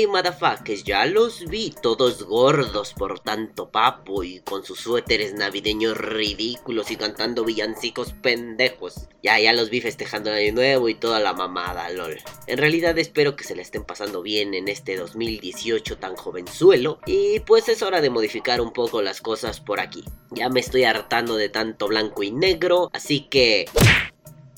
Ay, motherfuckers, ya los vi, todos gordos por tanto papo y con sus suéteres navideños ridículos y cantando villancicos pendejos. Ya, ya los vi festejando el año nuevo y toda la mamada, lol. En realidad espero que se la estén pasando bien en este 2018 tan jovenzuelo y pues es hora de modificar un poco las cosas por aquí. Ya me estoy hartando de tanto blanco y negro, así que...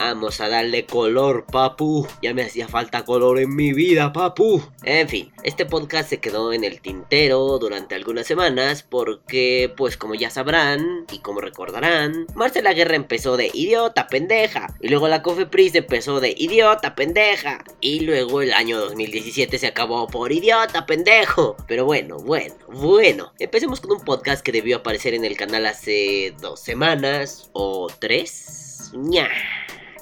Vamos a darle color, papu. Ya me hacía falta color en mi vida, papu. En fin, este podcast se quedó en el tintero durante algunas semanas porque, pues como ya sabrán y como recordarán, Marcela Guerra empezó de idiota, pendeja. Y luego la Cofepris empezó de idiota, pendeja. Y luego el año 2017 se acabó por idiota, pendejo. Pero bueno, bueno, bueno. Empecemos con un podcast que debió aparecer en el canal hace dos semanas o tres. ¡Ña!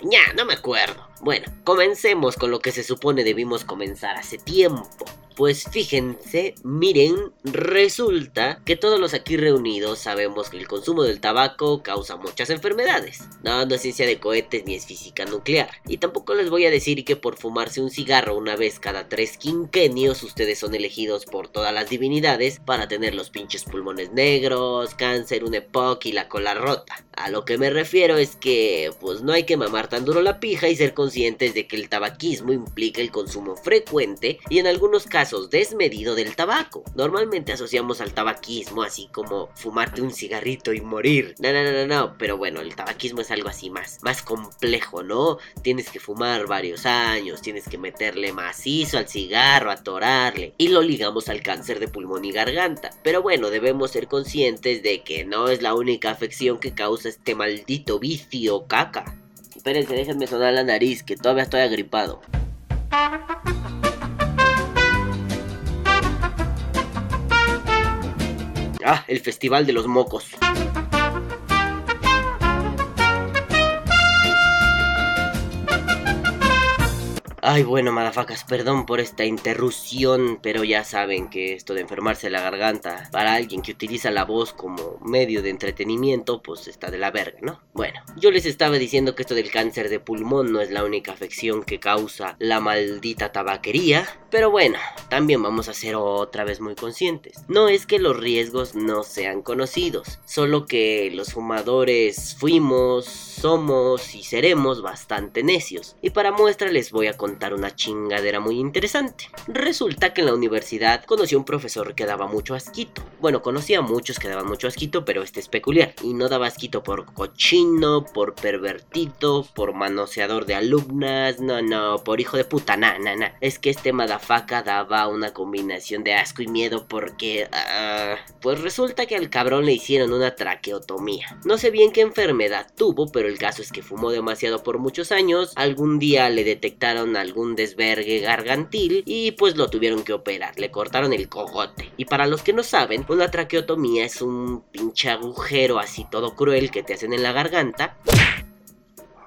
Ya, no me acuerdo. Bueno, comencemos con lo que se supone debimos comenzar hace tiempo. Pues fíjense, miren, resulta que todos los aquí reunidos sabemos que el consumo del tabaco causa muchas enfermedades. No, no es ciencia de cohetes ni es física nuclear. Y tampoco les voy a decir que por fumarse un cigarro una vez cada tres quinquenios ustedes son elegidos por todas las divinidades para tener los pinches pulmones negros, cáncer, un EPOC y la cola rota. A lo que me refiero es que, pues no hay que mamar tan duro la pija y ser conscientes de que el tabaquismo implica el consumo frecuente y en algunos casos desmedido del tabaco. Normalmente asociamos al tabaquismo así como fumarte un cigarrito y morir. No, no, no, no, no. Pero bueno, el tabaquismo es algo así más, más complejo, ¿no? Tienes que fumar varios años, tienes que meterle macizo al cigarro, atorarle. Y lo ligamos al cáncer de pulmón y garganta. Pero bueno, debemos ser conscientes de que no es la única afección que causa este maldito vicio caca. Espérense, déjenme sonar la nariz, que todavía estoy agripado. Ah, el Festival de los Mocos. Ay, bueno, madafacas, perdón por esta interrupción, pero ya saben que esto de enfermarse la garganta para alguien que utiliza la voz como medio de entretenimiento, pues está de la verga, ¿no? Bueno, yo les estaba diciendo que esto del cáncer de pulmón no es la única afección que causa la maldita tabaquería, pero bueno, también vamos a ser otra vez muy conscientes. No es que los riesgos no sean conocidos, solo que los fumadores fuimos, somos y seremos bastante necios. Y para muestra les voy a contar una chingadera muy interesante. Resulta que en la universidad conocí a un profesor que daba mucho asquito. Bueno, conocía a muchos que daban mucho asquito, pero este es peculiar. Y no daba asquito por cochino, por pervertido, por manoseador de alumnas, no, no, por hijo de puta, na, na, na. Es que este madafaca daba una combinación de asco y miedo porque... Uh, pues resulta que al cabrón le hicieron una traqueotomía. No sé bien qué enfermedad tuvo, pero el caso es que fumó demasiado por muchos años. Algún día le detectaron algún desvergue gargantil y pues lo tuvieron que operar, le cortaron el cogote. Y para los que no saben, una traqueotomía es un pinche agujero así todo cruel que te hacen en la garganta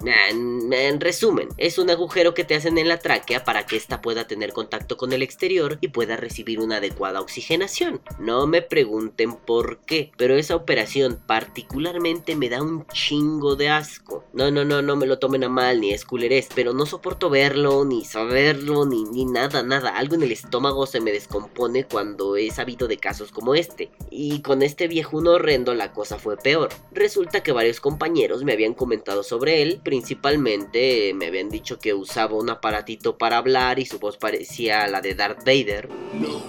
en, resumen, es un agujero que te hacen en la tráquea para que ésta pueda tener contacto con el exterior y pueda recibir una adecuada oxigenación. No me pregunten por qué, pero esa operación particularmente me da un chingo de asco. No, no, no, no me lo tomen a mal ni es culerés, pero no soporto verlo, ni saberlo, ni, ni nada, nada. Algo en el estómago se me descompone cuando he sabido de casos como este. Y con este viejuno horrendo la cosa fue peor. Resulta que varios compañeros me habían comentado sobre él, principalmente me habían dicho que usaba un aparatito para hablar y su voz parecía la de Darth Vader. No,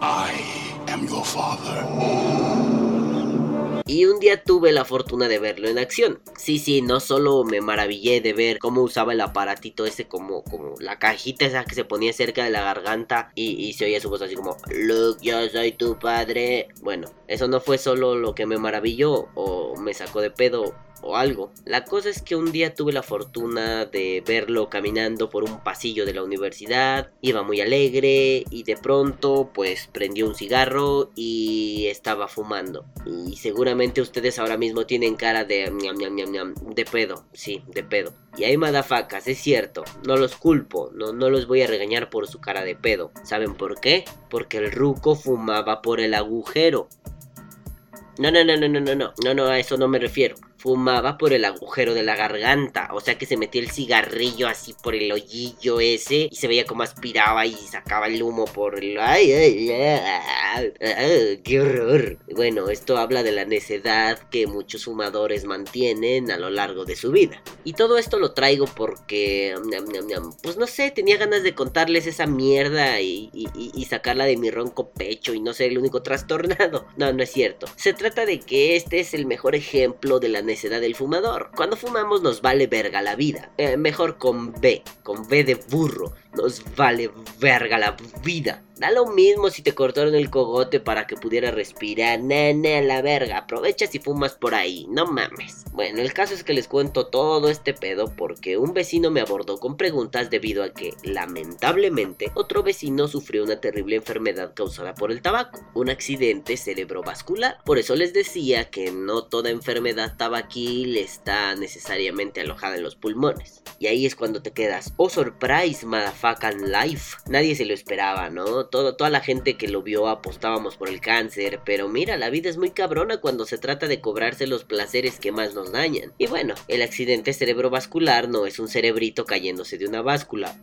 I am your father. Y un día tuve la fortuna de verlo en acción. Sí, sí, no solo me maravillé de ver cómo usaba el aparatito ese como, como la cajita esa que se ponía cerca de la garganta y, y se oía su voz así como, Luke, yo soy tu padre. Bueno, eso no fue solo lo que me maravilló o me sacó de pedo o algo. La cosa es que un día tuve la fortuna de verlo caminando por un pasillo de la universidad, iba muy alegre y de pronto pues prendió un cigarro y estaba fumando. Y seguramente ustedes ahora mismo tienen cara de de pedo, sí, de pedo. Y hay madafacas, es cierto, no los culpo, no, no los voy a regañar por su cara de pedo. ¿Saben por qué? Porque el ruco fumaba por el agujero. No, no, no, no, no, no, no, no, a eso no me refiero. Fumaba por el agujero de la garganta, o sea que se metía el cigarrillo así por el hoyillo ese y se veía como aspiraba y sacaba el humo por el... ¡Ay, ay, ay! ¡Qué horror! Bueno, esto habla de la necedad que muchos fumadores mantienen a lo largo de su vida. Y todo esto lo traigo porque... Pues no sé, tenía ganas de contarles esa mierda y, y sacarla de mi ronco pecho y no ser el único trastornado. No, no es cierto. Se trata de que este es el mejor ejemplo de la necedad del fumador. Cuando fumamos nos vale verga la vida. Eh, mejor con B, con B de burro. Nos vale verga la vida. Da lo mismo si te cortaron el cogote para que pudiera respirar. Nene, la verga. Aprovecha si fumas por ahí. No mames. Bueno, el caso es que les cuento todo este pedo porque un vecino me abordó con preguntas debido a que, lamentablemente, otro vecino sufrió una terrible enfermedad causada por el tabaco. Un accidente cerebrovascular. Por eso les decía que no toda enfermedad tabaquil está necesariamente alojada en los pulmones. Y ahí es cuando te quedas. Oh, surprise, motherfucking life. Nadie se lo esperaba, ¿no? toda la gente que lo vio apostábamos por el cáncer, pero mira, la vida es muy cabrona cuando se trata de cobrarse los placeres que más nos dañan. Y bueno, el accidente cerebrovascular no es un cerebrito cayéndose de una báscula.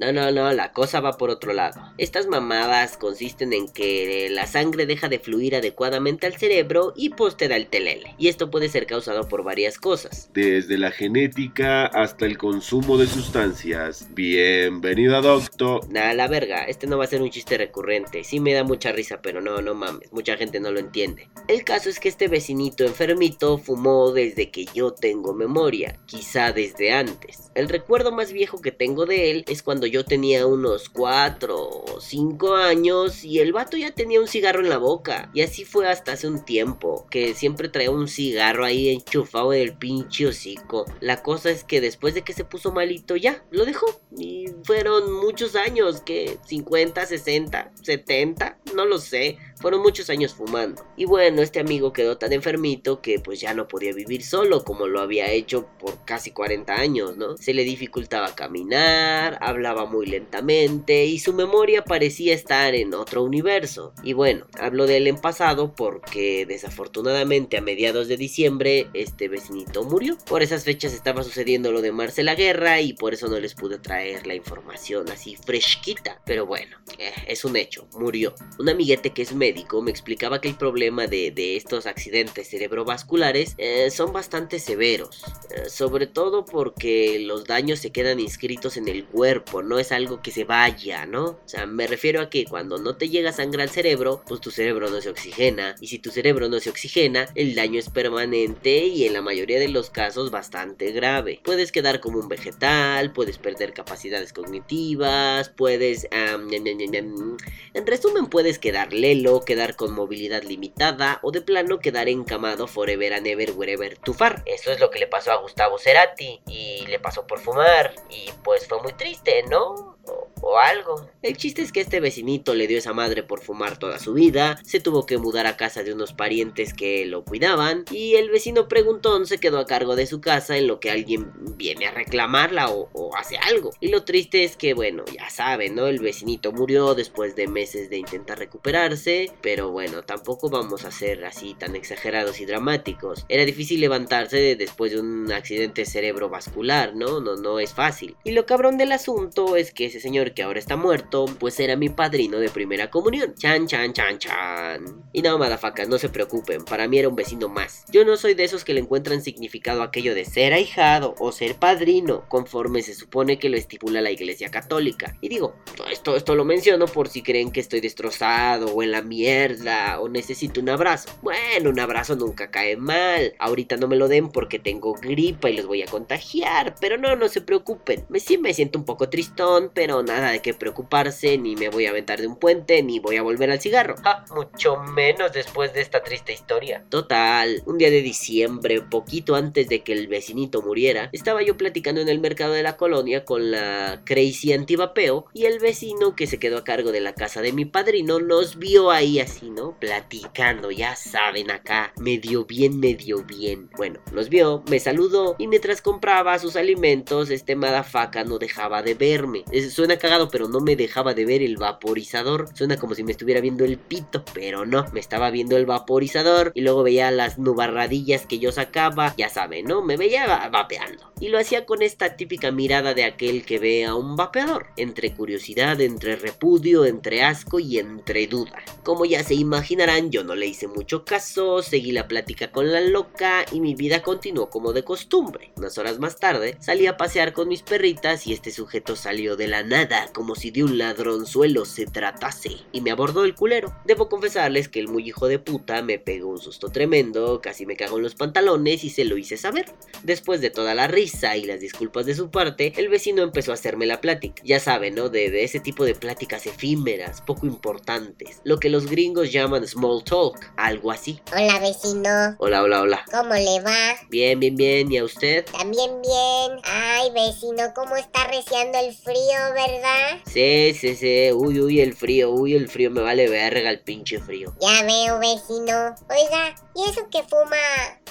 No, no, no, la cosa va por otro lado. Estas mamadas consisten en que la sangre deja de fluir adecuadamente al cerebro y pues te da el telele. Y esto puede ser causado por varias cosas. Desde la genética hasta el consumo de sustancias. Bienvenido doctor. Nada, la verga, este no va a ser un chiste recurrente. Sí me da mucha risa, pero no, no mames, mucha gente no lo entiende. El caso es que este vecinito enfermito fumó desde que yo tengo memoria, quizá desde antes. El recuerdo más viejo que tengo de él es cuando yo tenía unos 4 o 5 años y el vato ya tenía un cigarro en la boca. Y así fue hasta hace un tiempo, que siempre traía un cigarro ahí enchufado en el pinche hocico. La cosa es que después de que se puso malito ya, lo dejó. Y fueron muchos años, que 50, 60, 70, no lo sé. Fueron muchos años fumando. Y bueno, este amigo quedó tan enfermito que pues ya no podía vivir solo como lo había hecho por casi 40 años, ¿no? Se le dificultaba caminar, hablaba muy lentamente y su memoria parecía estar en otro universo. Y bueno, hablo de él en pasado porque desafortunadamente a mediados de diciembre este vecinito murió. Por esas fechas estaba sucediendo lo de Marcela Guerra y por eso no les pude traer la información así fresquita. Pero bueno, eh, es un hecho, murió. Un amiguete que es médico me explicaba que el problema de, estos accidentes cerebrovasculares eh, son bastante severos, eh, sobre todo porque los daños se quedan inscritos en el cuerpo, no es algo que se vaya, ¿no? O sea, me refiero a que cuando no te llega sangre al cerebro, pues tu cerebro no se oxigena, y si tu cerebro no se oxigena, el daño es permanente y en la mayoría de los casos bastante grave. Puedes quedar como un vegetal, puedes perder capacidades cognitivas, puedes... en resumen, puedes quedar lelo, quedar con movilidad limitada o de plano quedar encamado forever and ever wherever to far. Eso es lo que le pasó a Gustavo Cerati y le pasó por fumar y pues fue muy triste, ¿no? O, algo. El chiste es que este vecinito le dio esa madre por fumar toda su vida, se tuvo que mudar a casa de unos parientes que lo cuidaban y el vecino preguntón se quedó a cargo de su casa en lo que alguien viene a reclamarla o, hace algo. Y lo triste es que, bueno, ya saben, ¿no? El vecinito murió después de meses de intentar recuperarse, pero bueno, tampoco vamos a ser así tan exagerados y dramáticos. Era difícil levantarse después de un accidente cerebrovascular, ¿no? No, no es fácil. Y lo cabrón del asunto es que señor que ahora está muerto, pues era mi padrino de primera comunión. Chan, chan, chan, chan. Y no, madafacas, no se preocupen, para mí era un vecino más. Yo no soy de esos que le encuentran significado aquello de ser ahijado o ser padrino, conforme se supone que lo estipula la iglesia católica. Y digo, esto, esto lo menciono por si creen que estoy destrozado o en la mierda o necesito un abrazo. Bueno, un abrazo nunca cae mal. Ahorita no me lo den porque tengo gripa y los voy a contagiar, pero no, no se preocupen. Me, sí me siento un poco tristón, pero nada de qué preocuparse, ni me voy a aventar de un puente, ni voy a volver al cigarro. Ah, mucho menos después de esta triste historia. Total, un día de diciembre, poquito antes de que el vecinito muriera, estaba yo platicando en el mercado de la colonia con la Crazy Antivapeo y el vecino que se quedó a cargo de la casa de mi padrino nos vio ahí así, ¿no? Platicando, ya saben acá, medio bien, medio bien. Bueno, nos vio, me saludó y mientras compraba sus alimentos, este madafaca no dejaba de verme. Suena cagado pero no me dejaba de ver el vaporizador. Suena como si me estuviera viendo el pito, pero no, me estaba viendo el vaporizador y luego veía las nubarradillas que yo sacaba, ya saben, ¿no? Me veía vapeando. Y lo hacía con esta típica mirada de aquel que ve a un vapeador, entre curiosidad, entre repudio, entre asco y entre duda. Como ya se imaginarán, yo no le hice mucho caso, seguí la plática con la loca y mi vida continuó como de costumbre. Unas horas más tarde, salí a pasear con mis perritas y este sujeto salió de la nada, como si de un ladronzuelo se tratase, y me abordó el culero. Debo confesarles que el muy hijo de puta me pegó un susto tremendo, casi me cagó en los pantalones y se lo hice saber. Después de toda la risa y las disculpas de su parte, el vecino empezó a hacerme la plática. Ya saben, ¿no? De, de ese tipo de pláticas efímeras, poco importantes, lo que los gringos llaman small talk, algo así. Hola vecino. Hola, hola, hola. ¿Cómo le va? Bien, bien, bien. ¿Y a usted? También bien. Ay, vecino, ¿cómo está reciando el frío, verdad? Sí, sí, sí. Uy, uy, el frío. Uy, el frío. Me vale verga el pinche frío. Ya veo, vecino. Oiga, ¿y eso que fuma?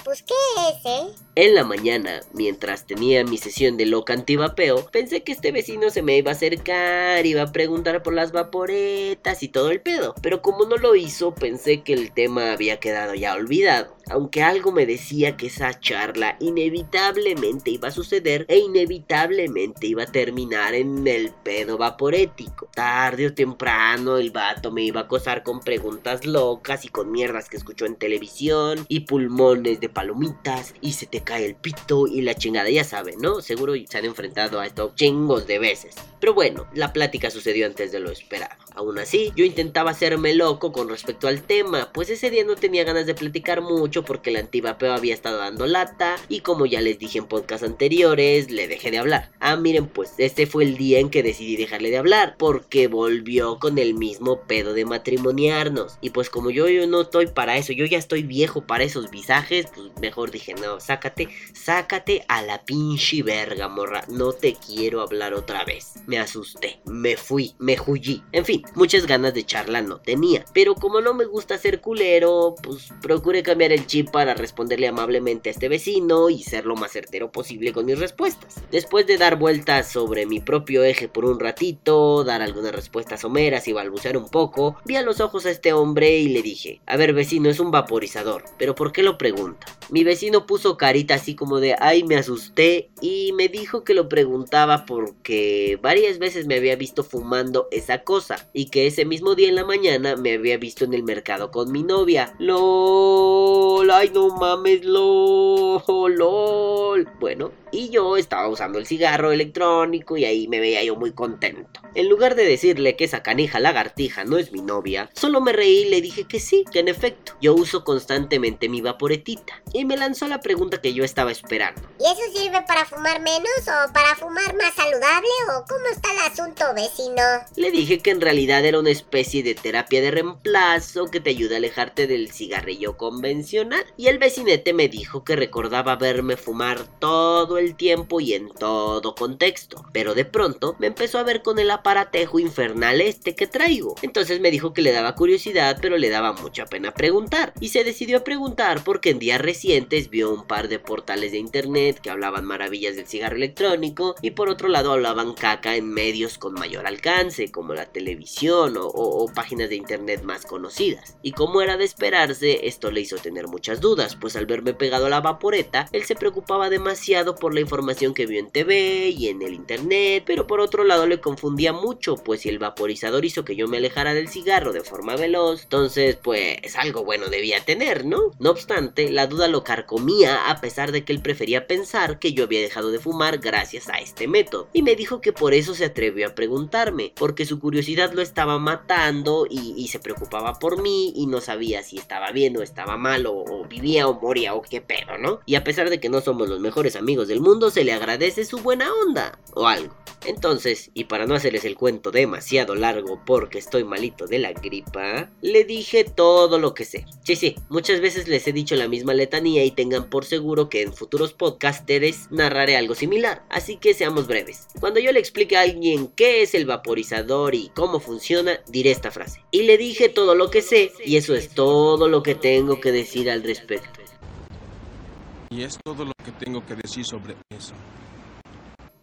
Pues, ¿qué es, eh? En la mañana, mientras tenía mi sesión de loca antivapeo, pensé que este vecino se me iba a acercar, iba a preguntar por las vaporetas y todo el pedo. Pero como no lo hizo, pensé que el tema había quedado ya olvidado. Aunque algo me decía que esa charla inevitablemente iba a suceder e inevitablemente iba a terminar en el pedo vaporético. Tarde o temprano el vato me iba a acosar con preguntas locas y con mierdas que escuchó en televisión y pulmones de palomitas y se te cae el pito y la chingada, ya saben, ¿no? Seguro se han enfrentado a esto chingos de veces. Pero bueno, la plática sucedió antes de lo esperado. Aún así, yo intentaba hacerme loco con respecto al tema, pues ese día no tenía ganas de platicar mucho porque el antivapeo había estado dando lata y como ya les dije en podcast anteriores, le dejé de hablar. Ah, miren, pues este fue el día en que decidí dejarle de hablar porque volvió con el mismo pedo de matrimoniarnos. Y pues como yo, yo no estoy para eso, yo ya estoy viejo para esos visajes, pues mejor dije, no, sácate, sácate a la pinche verga, morra, no te quiero hablar otra vez. Me asusté, me fui, me huyí. En fin, muchas ganas de charla no tenía. Pero como no me gusta ser culero, pues procuré cambiar el chip para responderle amablemente a este vecino y ser lo más certero posible con mis respuestas. Después de dar vueltas sobre mi propio eje por un ratito, dar algunas respuestas someras y balbucear un poco, vi a los ojos a este hombre y le dije, a ver vecino, es un vaporizador, pero ¿por qué lo pregunta? Mi vecino puso carita así como de, ay, me asusté y me dijo que lo preguntaba porque varias veces me había visto fumando esa cosa y que ese mismo día en la mañana me había visto en el mercado con mi novia. LOL, ay no mames, LOL, LOL. Bueno, y yo estaba usando el cigarro electrónico y ahí me veía yo muy contento. En lugar de decirle que esa canija lagartija no es mi novia, solo me reí y le dije que sí, que en efecto, yo uso constantemente mi vaporetita. Y me lanzó la pregunta que yo estaba esperando. ¿Y eso sirve para fumar menos o para fumar más saludable o cómo está el asunto, vecino? Le dije que en realidad era una especie de terapia de reemplazo que te ayuda a alejarte del cigarrillo convencional. Y el vecinete me dijo que recordaba verme fumar todo el tiempo y en todo contexto. Pero de pronto me empezó a ver con el aparatejo infernal este que traigo. Entonces me dijo que le daba curiosidad, pero le daba mucha pena preguntar. Y se decidió a preguntar porque en días recientes vio un par de portales de internet que hablaban maravillas del cigarro electrónico y por otro lado hablaban caca en medios con mayor alcance, como la televisión o, páginas de internet más conocidas. Y como era de esperarse, esto le hizo tener muchas dudas, pues al verme pegado a la vaporeta, él se preocupaba demasiado por la información que vio en TV y en el internet, pero por otro lado le confundía mucho, pues si el vaporizador hizo que yo me alejara del cigarro de forma veloz, entonces pues algo bueno debía tener, ¿no? No obstante, la duda lo carcomía a pesar de que él prefería pensar que yo había dejado de fumar gracias a este método, y me dijo que por eso se atrevió a preguntarme, porque su curiosidad estaba matando y, se preocupaba por mí y no sabía si estaba bien o estaba mal o, o vivía o moría o qué pedo, ¿no? Y a pesar de que no somos los mejores amigos del mundo, se le agradece su buena onda o algo. Entonces, y para no hacerles el cuento demasiado largo porque estoy malito de la gripa, le dije todo lo que sé. Sí, sí, muchas veces les he dicho la misma letanía y tengan por seguro que en futuros podcasters narraré algo similar, así que seamos breves. Cuando yo le explique a alguien qué es el vaporizador y cómo funciona, diré esta frase. Y le dije todo lo que sé y eso es todo lo que tengo que decir al respecto. Y es todo lo que tengo que decir sobre eso.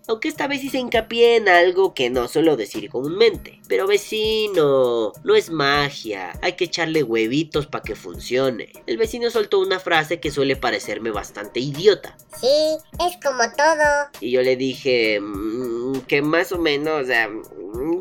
aunque esta vez hice hincapié en algo que no suelo decir comúnmente. Pero vecino, no es magia, hay que echarle huevitos para que funcione. El vecino soltó una frase que suele parecerme bastante idiota. Sí, es como todo. Y yo le dije mm, que más o menos, o sea,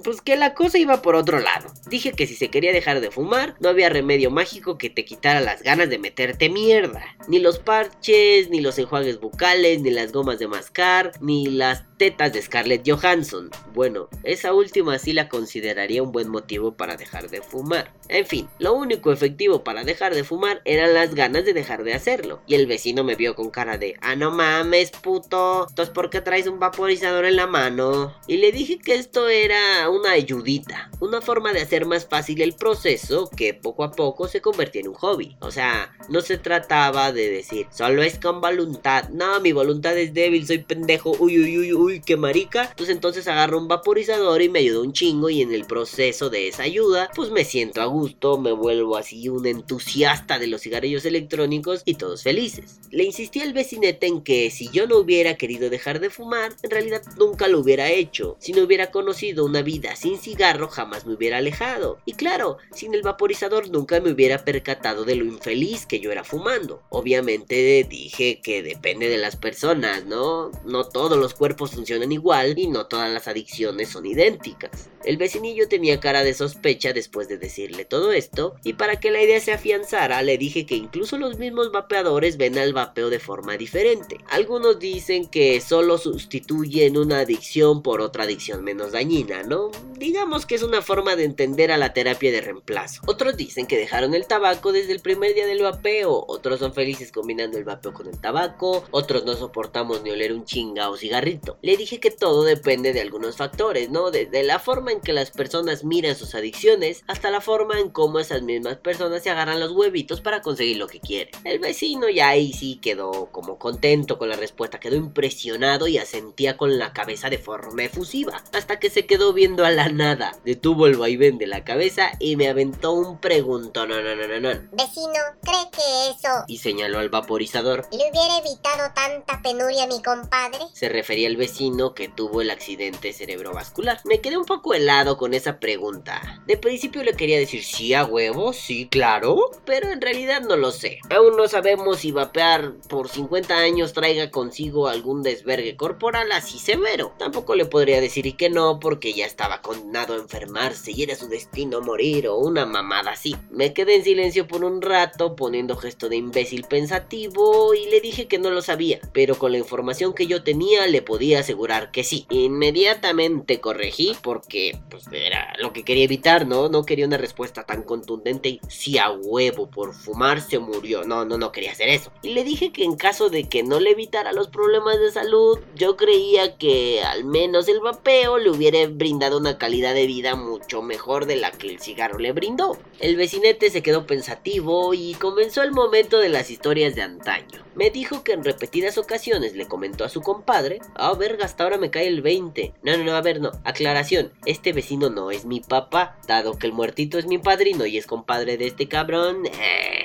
pues que la cosa iba por otro lado. Dije que si se quería dejar de fumar, no había remedio mágico que te quitara las ganas de meterte mierda. Ni los parches, ni los enjuagues bucales, ni las gomas de mascar, ni las de Scarlett Johansson. Bueno, esa última sí la consideraría un buen motivo para dejar de fumar. En fin, lo único efectivo para dejar de fumar eran las ganas de dejar de hacerlo. Y el vecino me vio con cara de, ah no mames puto, entonces ¿por qué traes un vaporizador en la mano? Y le dije que esto era una ayudita, una forma de hacer más fácil el proceso que poco a poco se convertía en un hobby. O sea, no se trataba de decir, solo es con voluntad, no, mi voluntad es débil, soy pendejo, uy, uy, uy, uy, qué marica. Pues entonces agarro un vaporizador y me ayuda un chingo y en el proceso de esa ayuda, pues me siento a gusto, me vuelvo así un entusiasta de los cigarrillos electrónicos y todos felices. Le insistí al vecinete en que si yo no hubiera querido dejar de fumar, en realidad nunca lo hubiera hecho. Si no hubiera conocido una vida sin cigarro, jamás me hubiera alejado. Y claro, sin el vaporizador nunca me hubiera percatado de lo infeliz que yo era fumando. Obviamente dije que depende de las personas, ¿no? No todos los cuerpos funcionan igual y no todas las adicciones son idénticas. El vecinillo tenía cara de sospecha después de decirle todo esto, y para que la idea se afianzara le dije que incluso los mismos vapeadores ven al vapeo de forma diferente. Algunos dicen que solo sustituyen una adicción por otra adicción menos dañina, ¿no? Digamos que es una forma de entender a la terapia de reemplazo. Otros dicen que dejaron el tabaco desde el primer día del vapeo, otros son felices combinando el vapeo con el tabaco, otros no soportamos ni oler un chinga o cigarrito. Le dije que todo depende de algunos factores, ¿no? Desde la forma en que las personas miran sus adicciones hasta la forma en cómo esas mismas personas se agarran los huevitos para conseguir lo que quieren. El vecino ya ahí sí quedó como contento con la respuesta, quedó impresionado y asentía con la cabeza de forma efusiva, hasta que se quedó viendo a la nada, detuvo el vaivén de la cabeza y me aventó un pregunto, no, no, no, no, no. Vecino, ¿cree que eso Y señaló al vaporizador. le hubiera evitado tanta penuria a mi compadre? Se refería al vecino que tuvo el accidente cerebrovascular. Me quedé un poco helado con esa pregunta. De principio le quería decir sí a huevo, sí, claro, pero en realidad no lo sé. Aún no sabemos si vapear por 50 años traiga consigo algún desvergue corporal así severo. Tampoco le podría decir que no porque ya estaba condenado a enfermarse y era su destino morir o una mamada así. Me quedé en silencio por un rato poniendo gesto de imbécil pensativo y le dije que no lo sabía, pero con la información que yo tenía le podía asegurar que sí. Inmediatamente corregí porque pues era lo que quería evitar, ¿no? No quería una respuesta tan contundente y si a huevo por fumar se murió. No, no, no quería hacer eso. Y le dije que en caso de que no le evitara los problemas de salud, yo creía que al menos el vapeo le hubiera brindado una calidad de vida mucho mejor de la que el cigarro le brindó. El vecinete se quedó pensativo y comenzó el momento de las historias de antaño. Me dijo que en repetidas ocasiones le comentó a su compadre, ah, verga, hasta ahora me cae el 20. No, no, no, a ver, no. Aclaración, este vecino no es mi papá, dado que el muertito es mi padrino y es compadre de este cabrón. Eh...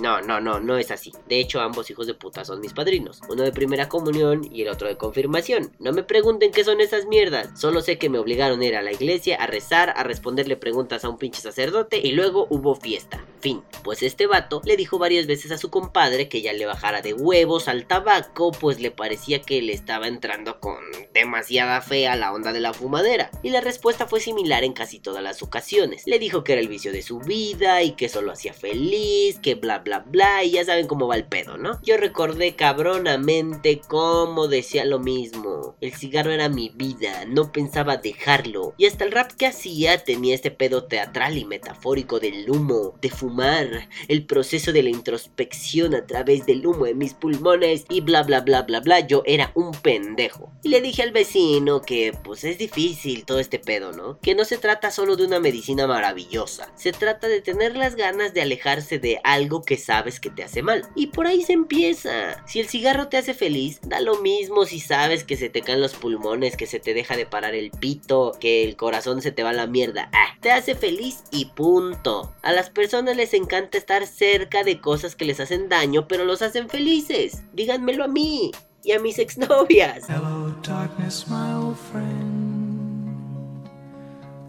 No, no, no, no es así. De hecho, ambos hijos de puta son mis padrinos. Uno de primera comunión y el otro de confirmación. No me pregunten qué son esas mierdas. Solo sé que me obligaron a ir a la iglesia, a rezar, a responderle preguntas a un pinche sacerdote y luego hubo fiesta. Fin. Pues este vato le dijo varias veces a su compadre que ya le bajara de huevos al tabaco, pues le parecía que le estaba entrando con demasiada fe a la onda de la fumadera. Y la respuesta fue similar en casi todas las ocasiones. Le dijo que era el vicio de su vida y que solo hacía feliz, que bla bla bla y ya saben cómo va el pedo, ¿no? Yo recordé cabronamente cómo decía lo mismo. El cigarro era mi vida, no pensaba dejarlo. Y hasta el rap que hacía tenía este pedo teatral y metafórico del humo, de fumar, el proceso de la introspección a través del humo de mis pulmones y bla bla bla bla bla. Yo era un pendejo. Y le dije al vecino que pues es difícil todo este pedo, ¿no? Que no se trata solo de una medicina maravillosa. Se trata de tener las ganas de alejarse de algo que sabes que te hace mal. Y por ahí se empieza. Si el cigarro te hace feliz, da lo mismo si sabes que se te caen los pulmones, que se te deja de parar el pito, que el corazón se te va a la mierda. Ah, te hace feliz y punto. A las personas les encanta estar cerca de cosas que les hacen daño, pero los hacen felices. Díganmelo a mí. y a mis exnovias. Hello, darkness, my old friend.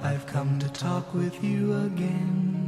I've come to talk with you again.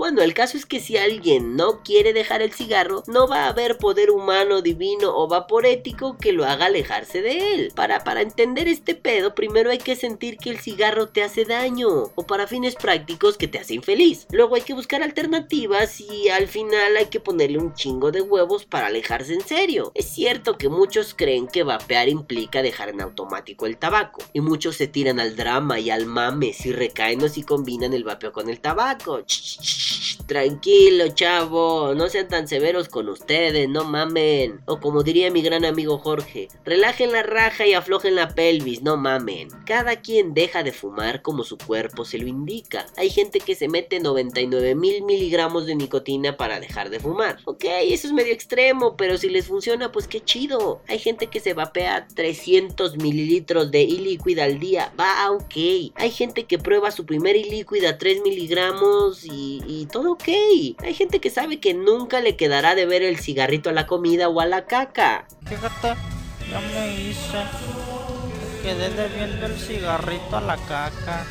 Bueno, el caso es que si alguien no quiere dejar el cigarro, no va a haber poder humano, divino o vaporético que lo haga alejarse de él. Para, para entender este pedo, primero hay que sentir que el cigarro te hace daño, o para fines prácticos que te hace infeliz. Luego hay que buscar alternativas y al final hay que ponerle un chingo de huevos para alejarse en serio. Es cierto que muchos creen que vapear implica dejar en automático el tabaco, y muchos se tiran al drama y al mame si recaen o si combinan el vapeo con el tabaco. Ch, ch, Tranquilo, chavo, no sean tan severos con ustedes, no mamen. O como diría mi gran amigo Jorge, relajen la raja y aflojen la pelvis, no mamen. Cada quien deja de fumar como su cuerpo se lo indica. Hay gente que se mete 99 mil miligramos de nicotina para dejar de fumar. Ok, eso es medio extremo, pero si les funciona, pues qué chido. Hay gente que se vapea 300 mililitros de ilíquida al día. Va, ok. Hay gente que prueba su primer ilíquida a 3 miligramos y, y todo ok. Hay gente que sabe que nunca le quedará de ver el cigarrito a la comida o a la caca. Fíjate, ya me hice. Quedé debiendo el cigarrito a la caca.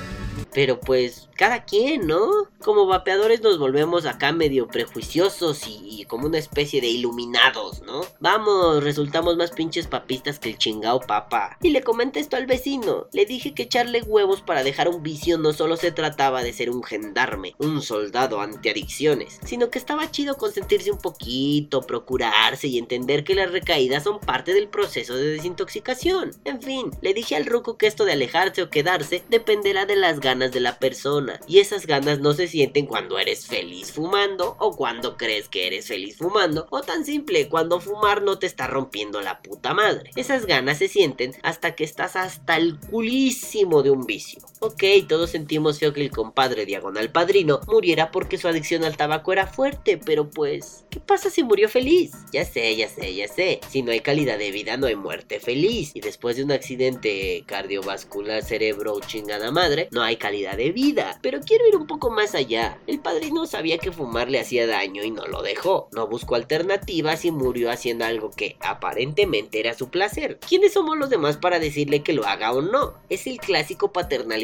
Pero pues cada quien, ¿no? Como vapeadores nos volvemos acá medio prejuiciosos y, como una especie de iluminados, ¿no? Vamos, resultamos más pinches papistas que el chingao papa. Y le comenté esto al vecino. Le dije que echarle huevos para dejar un vicio no solo se trataba de ser un gendarme, un soldado antiadicciones, sino que estaba chido consentirse un poquito, procurarse y entender que las recaídas son parte del proceso de desintoxicación. En fin, le dije al ruco que esto de alejarse o quedarse dependerá de las ganas de la persona y esas ganas no se sienten cuando eres feliz fumando o cuando crees que eres feliz fumando o tan simple cuando fumar no te está rompiendo la puta madre. Esas ganas se sienten hasta que estás hasta el culísimo de un vicio. Ok, todos sentimos feo que el compadre diagonal padrino muriera porque su adicción al tabaco era fuerte, pero pues, ¿qué pasa si murió feliz? Ya sé, ya sé, ya sé. Si no hay calidad de vida, no hay muerte feliz. Y después de un accidente cardiovascular cerebro chingada madre, no hay calidad de vida. Pero quiero ir un poco más allá. El padrino sabía que fumar le hacía daño y no lo dejó. No buscó alternativas y murió haciendo algo que aparentemente era su placer. ¿Quiénes somos los demás para decirle que lo haga o no? Es el clásico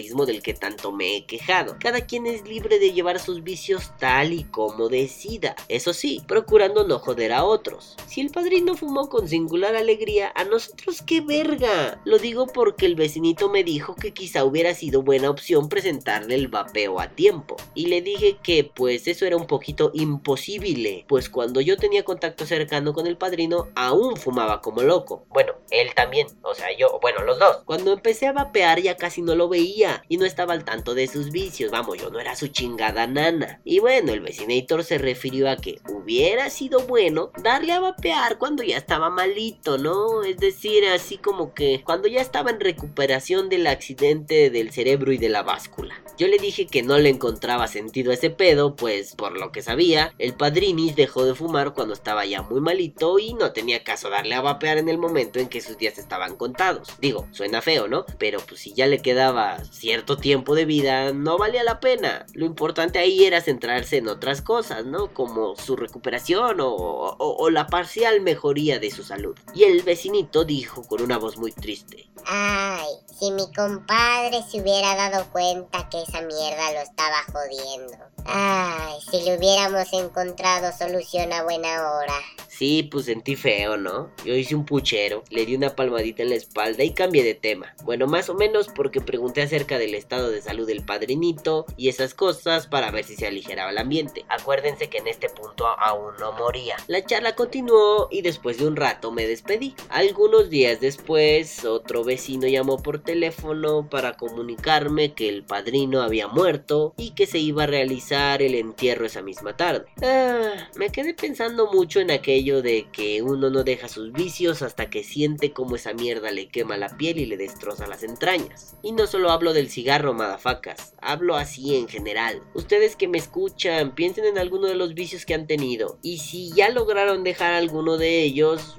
del que tanto me he quejado. Cada quien es libre de llevar sus vicios tal y como decida. Eso sí, procurando no joder a otros. Si el padrino fumó con singular alegría, a nosotros qué verga. Lo digo porque el vecinito me dijo que quizá hubiera sido buena opción presentarle el vapeo a tiempo. Y le dije que pues eso era un poquito imposible, pues cuando yo tenía contacto cercano con el padrino aún fumaba como loco. Bueno, él también, o sea, yo, bueno, los dos. Cuando empecé a vapear ya casi no lo veía y no estaba al tanto de sus vicios, vamos, yo no era su chingada nana. Y bueno, el vecinator se refirió a que hubiera sido bueno darle a vapear cuando ya estaba malito, ¿no? Es decir, así como que cuando ya estaba en recuperación del accidente del cerebro y de la báscula. Yo le dije que no le encontraba sentido a ese pedo, pues por lo que sabía, el padrinis dejó de fumar cuando estaba ya muy malito y no tenía caso darle a vapear en el momento en que sus días estaban contados. Digo, suena feo, ¿no? Pero pues si ya le quedaba cierto tiempo de vida, no valía la pena. Lo importante ahí era centrarse en otras cosas, ¿no? Como su recuperación o, o, la parcial mejoría de su salud. Y el vecinito dijo con una voz muy triste. Ay, si mi compadre se hubiera dado cuenta que esa mierda lo estaba jodiendo. Ay, si le hubiéramos encontrado solución a buena hora. Sí, pues sentí feo, ¿no? Yo hice un puchero, le di una palmadita en la espalda y cambié de tema. Bueno, más o menos porque pregunté acerca del estado de salud del padrinito y esas cosas para ver si se aligeraba el ambiente. Acuérdense que en este punto aún no moría. La charla continuó y después de un rato me despedí. Algunos días después, otro vecino llamó por teléfono para comunicarme que el padrino había muerto y que se iba a realizar el entierro esa misma tarde. Ah, me quedé pensando mucho en aquello de que uno no deja sus vicios hasta que siente como esa mierda le quema la piel y le destroza las entrañas. Y no solo hablo del cigarro, madafacas, hablo así en general. Ustedes que me escuchan, piensen en alguno de los vicios que han tenido. Y si ya lograron dejar alguno de ellos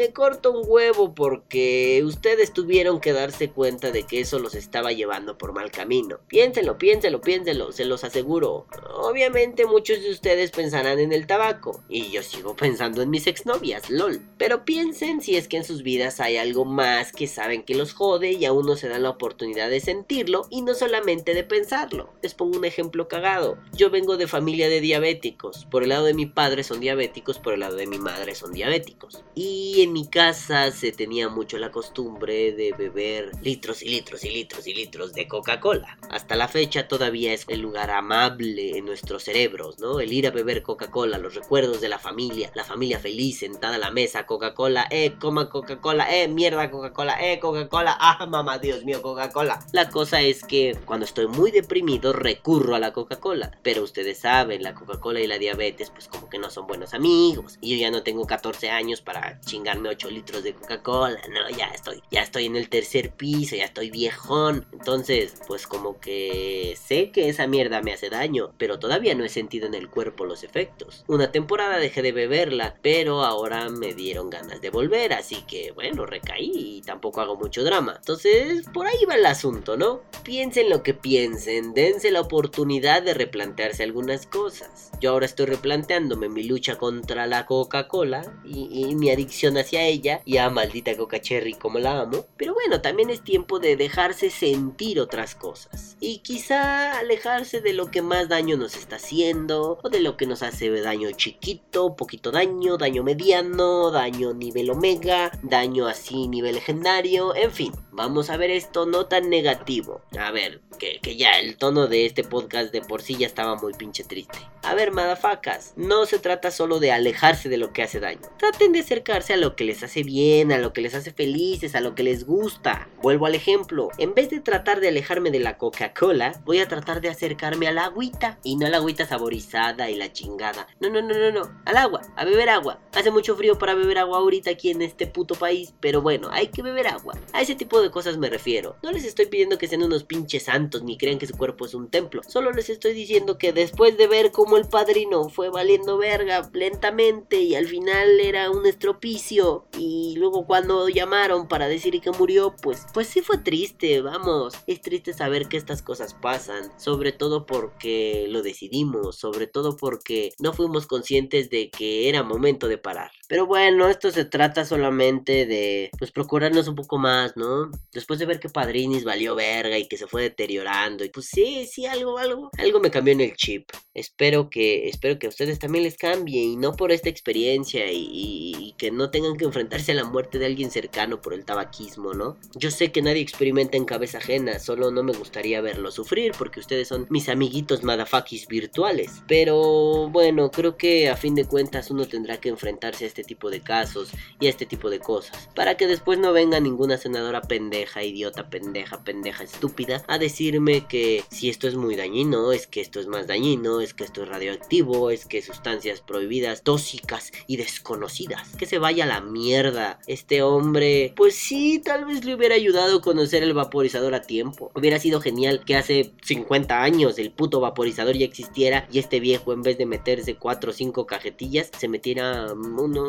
me corto un huevo porque ustedes tuvieron que darse cuenta de que eso los estaba llevando por mal camino. Piénsenlo, piénsenlo, piénsenlo, se los aseguro. Obviamente muchos de ustedes pensarán en el tabaco y yo sigo pensando en mis exnovias, lol. Pero piensen si es que en sus vidas hay algo más que saben que los jode y aún no se dan la oportunidad de sentirlo y no solamente de pensarlo. Les pongo un ejemplo cagado. Yo vengo de familia de diabéticos. Por el lado de mi padre son diabéticos, por el lado de mi madre son diabéticos. Y en mi casa se tenía mucho la costumbre de beber litros y litros y litros y litros de Coca-Cola. Hasta la fecha todavía es el lugar amable en nuestros cerebros, ¿no? El ir a beber Coca-Cola, los recuerdos de la familia, la familia feliz sentada a la mesa, Coca-Cola, eh, coma Coca-Cola, eh, mierda Coca-Cola, eh, Coca-Cola, ah, mamá, Dios mío, Coca-Cola. La cosa es que cuando estoy muy deprimido recurro a la Coca-Cola, pero ustedes saben, la Coca-Cola y la diabetes pues como que no son buenos amigos. Y yo ya no tengo 14 años para chingarme 8 litros de Coca-Cola, no, ya estoy, ya estoy en el tercer piso, ya estoy viejón. Entonces, pues como que sé que esa mierda me hace daño, pero todavía no he sentido en el cuerpo los efectos. Una temporada dejé de beberla, pero ahora me dieron ganas de volver, así que bueno, recaí y tampoco hago mucho drama. Entonces, por ahí va el asunto, ¿no? Piensen lo que piensen, dense la oportunidad de replantearse algunas cosas. Yo ahora estoy replanteándome mi lucha contra la Coca-Cola y, mi adicción hacia ella, y a maldita Coca Cherry como la amo. Pero bueno, también es tiempo de dejarse sentir otras cosas. Y quizá alejarse de lo que más daño nos está haciendo, o de lo que nos hace daño chiquito, poquito daño, daño mediano, daño nivel omega, daño así nivel legendario, en fin. Vamos a ver esto no tan negativo. A ver, que, que ya el tono de este podcast de por sí ya estaba muy pinche triste. A ver, madafacas, no se trata solo de alejarse de lo que hace daño. Traten de acercarse a lo que les hace bien, a lo que les hace felices, a lo que les gusta. Vuelvo al ejemplo, en vez de tratar de alejarme de la Coca-Cola, voy a tratar de acercarme a la agüita. Y no a la agüita saborizada y la chingada. No, no, no, no, no. Al agua, a beber agua. Hace mucho frío para beber agua ahorita aquí en este puto país, pero bueno, hay que beber agua. A ese tipo de cosas me refiero. No les estoy pidiendo que sean unos pinches santos ni crean que su cuerpo es un templo. Solo les estoy diciendo que después de ver cómo el padrino fue valiendo verga lentamente y al final era un estropicio y luego cuando llamaron para decir que murió, pues pues sí fue triste, vamos. Es triste saber que estas cosas pasan, sobre todo porque lo decidimos, sobre todo porque no fuimos conscientes de que era momento de parar. Pero bueno, esto se trata solamente de pues procurarnos un poco más, ¿no? Después de ver que Padrinis valió verga y que se fue deteriorando y pues sí, sí algo algo algo me cambió en el chip. Espero que espero que a ustedes también les cambie y no por esta experiencia y, que no tengan que enfrentarse a la muerte de alguien cercano por el tabaquismo, ¿no? Yo sé que nadie experimenta en cabeza ajena, solo no me gustaría verlo sufrir porque ustedes son mis amiguitos madafakis virtuales. Pero bueno, creo que a fin de cuentas uno tendrá que enfrentarse a este tipo de casos y este tipo de cosas para que después no venga ninguna senadora pendeja, idiota, pendeja, pendeja, estúpida a decirme que si esto es muy dañino, es que esto es más dañino, es que esto es radioactivo, es que sustancias prohibidas, tóxicas y desconocidas. Que se vaya a la mierda. Este hombre, pues sí, tal vez le hubiera ayudado a conocer el vaporizador a tiempo. Hubiera sido genial que hace 50 años el puto vaporizador ya existiera y este viejo en vez de meterse 4 o 5 cajetillas se metiera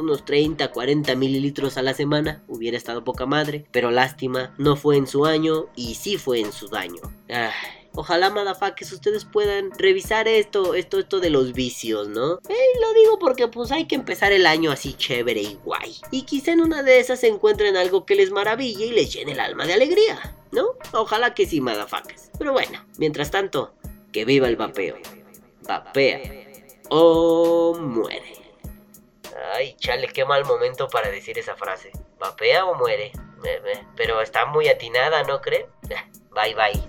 unos 30, 40 mililitros a la semana. Hubiera estado poca madre, pero lástima, no fue en su año y sí fue en su daño. Ojalá, madafakes, ustedes puedan revisar esto, esto, esto de los vicios, ¿no? Eh, lo digo porque pues hay que empezar el año así chévere y guay. Y quizá en una de esas se encuentren algo que les maraville y les llene el alma de alegría, ¿no? Ojalá que sí, madafakes. Pero bueno, mientras tanto, que viva el vapeo. Vapea o muere. Ay, chale, qué mal momento para decir esa frase. ¿Vapea o muere? Pero está muy atinada, ¿no cree? Bye bye.